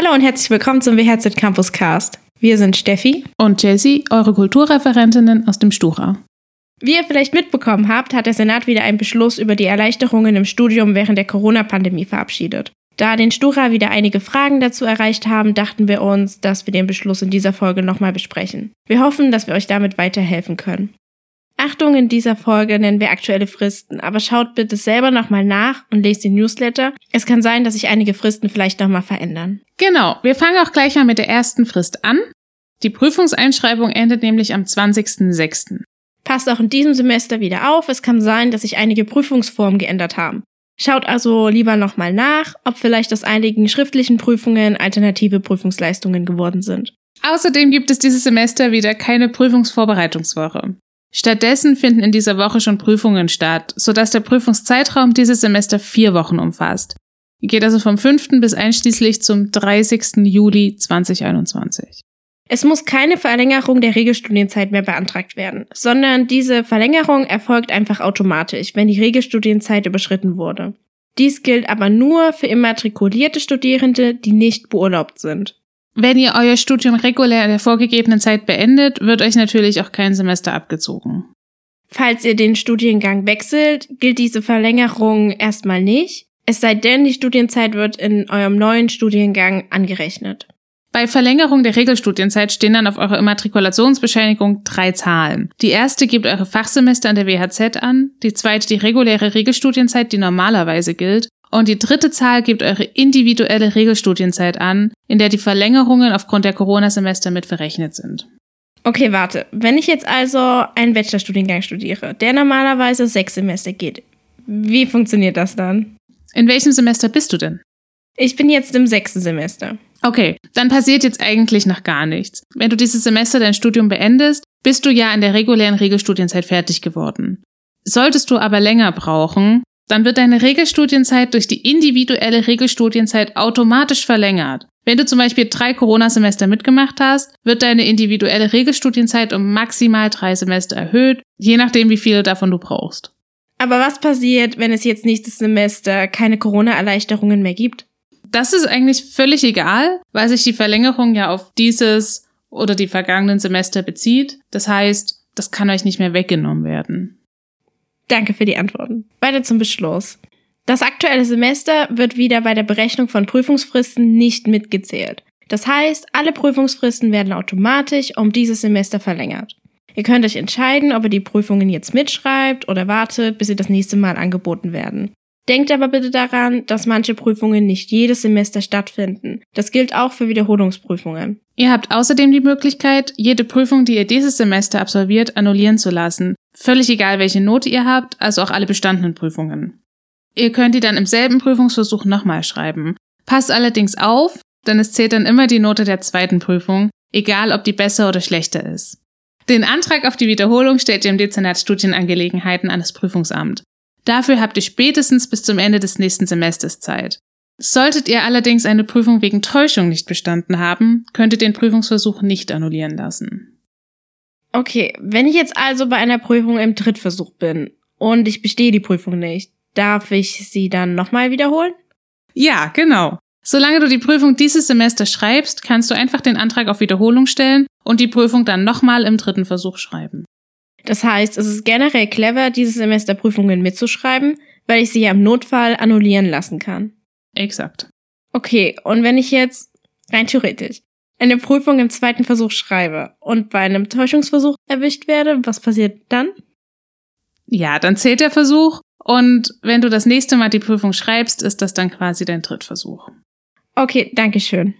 Hallo und herzlich willkommen zum WHZ Campus Cast. Wir sind Steffi und Jessie, eure Kulturreferentinnen aus dem Stura. Wie ihr vielleicht mitbekommen habt, hat der Senat wieder einen Beschluss über die Erleichterungen im Studium während der Corona-Pandemie verabschiedet. Da den Stura wieder einige Fragen dazu erreicht haben, dachten wir uns, dass wir den Beschluss in dieser Folge nochmal besprechen. Wir hoffen, dass wir euch damit weiterhelfen können. Achtung, in dieser Folge nennen wir aktuelle Fristen, aber schaut bitte selber nochmal nach und lest den Newsletter. Es kann sein, dass sich einige Fristen vielleicht nochmal verändern. Genau, wir fangen auch gleich mal mit der ersten Frist an. Die Prüfungseinschreibung endet nämlich am 20.06. Passt auch in diesem Semester wieder auf, es kann sein, dass sich einige Prüfungsformen geändert haben. Schaut also lieber nochmal nach, ob vielleicht aus einigen schriftlichen Prüfungen alternative Prüfungsleistungen geworden sind. Außerdem gibt es dieses Semester wieder keine Prüfungsvorbereitungswoche. Stattdessen finden in dieser Woche schon Prüfungen statt, sodass der Prüfungszeitraum dieses Semester vier Wochen umfasst. Geht also vom 5. bis einschließlich zum 30. Juli 2021. Es muss keine Verlängerung der Regelstudienzeit mehr beantragt werden, sondern diese Verlängerung erfolgt einfach automatisch, wenn die Regelstudienzeit überschritten wurde. Dies gilt aber nur für immatrikulierte Studierende, die nicht beurlaubt sind. Wenn ihr euer Studium regulär in der vorgegebenen Zeit beendet, wird euch natürlich auch kein Semester abgezogen. Falls ihr den Studiengang wechselt, gilt diese Verlängerung erstmal nicht, es sei denn, die Studienzeit wird in eurem neuen Studiengang angerechnet. Bei Verlängerung der Regelstudienzeit stehen dann auf eurer Immatrikulationsbescheinigung drei Zahlen. Die erste gibt eure Fachsemester an der WHZ an, die zweite die reguläre Regelstudienzeit, die normalerweise gilt, und die dritte Zahl gibt eure individuelle Regelstudienzeit an, in der die Verlängerungen aufgrund der Corona-Semester mit verrechnet sind. Okay, warte. Wenn ich jetzt also einen Bachelorstudiengang studiere, der normalerweise sechs Semester geht, wie funktioniert das dann? In welchem Semester bist du denn? Ich bin jetzt im sechsten Semester. Okay, dann passiert jetzt eigentlich noch gar nichts. Wenn du dieses Semester dein Studium beendest, bist du ja in der regulären Regelstudienzeit fertig geworden. Solltest du aber länger brauchen, dann wird deine Regelstudienzeit durch die individuelle Regelstudienzeit automatisch verlängert. Wenn du zum Beispiel drei Corona-Semester mitgemacht hast, wird deine individuelle Regelstudienzeit um maximal drei Semester erhöht, je nachdem, wie viele davon du brauchst. Aber was passiert, wenn es jetzt nächstes Semester keine Corona-Erleichterungen mehr gibt? Das ist eigentlich völlig egal, weil sich die Verlängerung ja auf dieses oder die vergangenen Semester bezieht. Das heißt, das kann euch nicht mehr weggenommen werden. Danke für die Antworten. Weiter zum Beschluss. Das aktuelle Semester wird wieder bei der Berechnung von Prüfungsfristen nicht mitgezählt. Das heißt, alle Prüfungsfristen werden automatisch um dieses Semester verlängert. Ihr könnt euch entscheiden, ob ihr die Prüfungen jetzt mitschreibt oder wartet, bis sie das nächste Mal angeboten werden. Denkt aber bitte daran, dass manche Prüfungen nicht jedes Semester stattfinden. Das gilt auch für Wiederholungsprüfungen. Ihr habt außerdem die Möglichkeit, jede Prüfung, die ihr dieses Semester absolviert, annullieren zu lassen. Völlig egal, welche Note ihr habt, also auch alle bestandenen Prüfungen. Ihr könnt die dann im selben Prüfungsversuch nochmal schreiben. Passt allerdings auf, denn es zählt dann immer die Note der zweiten Prüfung, egal ob die besser oder schlechter ist. Den Antrag auf die Wiederholung stellt ihr im Dezernat Studienangelegenheiten an das Prüfungsamt. Dafür habt ihr spätestens bis zum Ende des nächsten Semesters Zeit. Solltet ihr allerdings eine Prüfung wegen Täuschung nicht bestanden haben, könnt ihr den Prüfungsversuch nicht annullieren lassen. Okay, wenn ich jetzt also bei einer Prüfung im Drittversuch bin und ich bestehe die Prüfung nicht, darf ich sie dann nochmal wiederholen? Ja, genau. Solange du die Prüfung dieses Semester schreibst, kannst du einfach den Antrag auf Wiederholung stellen und die Prüfung dann nochmal im dritten Versuch schreiben. Das heißt, es ist generell clever, dieses Semester Prüfungen mitzuschreiben, weil ich sie ja im Notfall annullieren lassen kann. Exakt. Okay, und wenn ich jetzt, rein theoretisch, eine Prüfung im zweiten Versuch schreibe und bei einem Täuschungsversuch erwischt werde, was passiert dann? Ja, dann zählt der Versuch und wenn du das nächste Mal die Prüfung schreibst, ist das dann quasi dein Drittversuch. Okay, danke schön.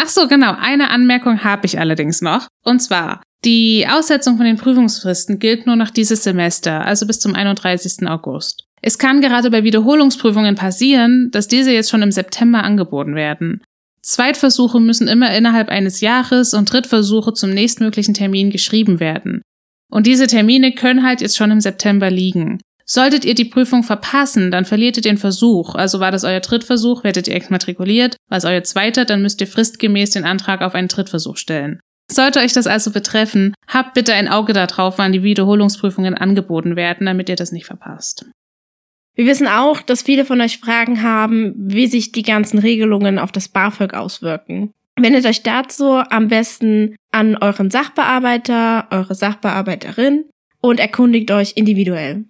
Ach so, genau. Eine Anmerkung habe ich allerdings noch. Und zwar, die Aussetzung von den Prüfungsfristen gilt nur noch dieses Semester, also bis zum 31. August. Es kann gerade bei Wiederholungsprüfungen passieren, dass diese jetzt schon im September angeboten werden. Zweitversuche müssen immer innerhalb eines Jahres und Drittversuche zum nächstmöglichen Termin geschrieben werden. Und diese Termine können halt jetzt schon im September liegen. Solltet ihr die Prüfung verpassen, dann verliert ihr den Versuch. Also war das euer Drittversuch, werdet ihr exmatrikuliert. War es euer zweiter, dann müsst ihr fristgemäß den Antrag auf einen Drittversuch stellen. Sollte euch das also betreffen, habt bitte ein Auge darauf, wann die Wiederholungsprüfungen angeboten werden, damit ihr das nicht verpasst. Wir wissen auch, dass viele von euch Fragen haben, wie sich die ganzen Regelungen auf das BAföG auswirken. Wendet euch dazu am besten an euren Sachbearbeiter, eure Sachbearbeiterin und erkundigt euch individuell.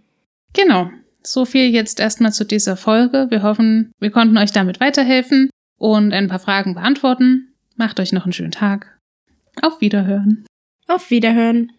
Genau. So viel jetzt erstmal zu dieser Folge. Wir hoffen, wir konnten euch damit weiterhelfen und ein paar Fragen beantworten. Macht euch noch einen schönen Tag. Auf Wiederhören. Auf Wiederhören.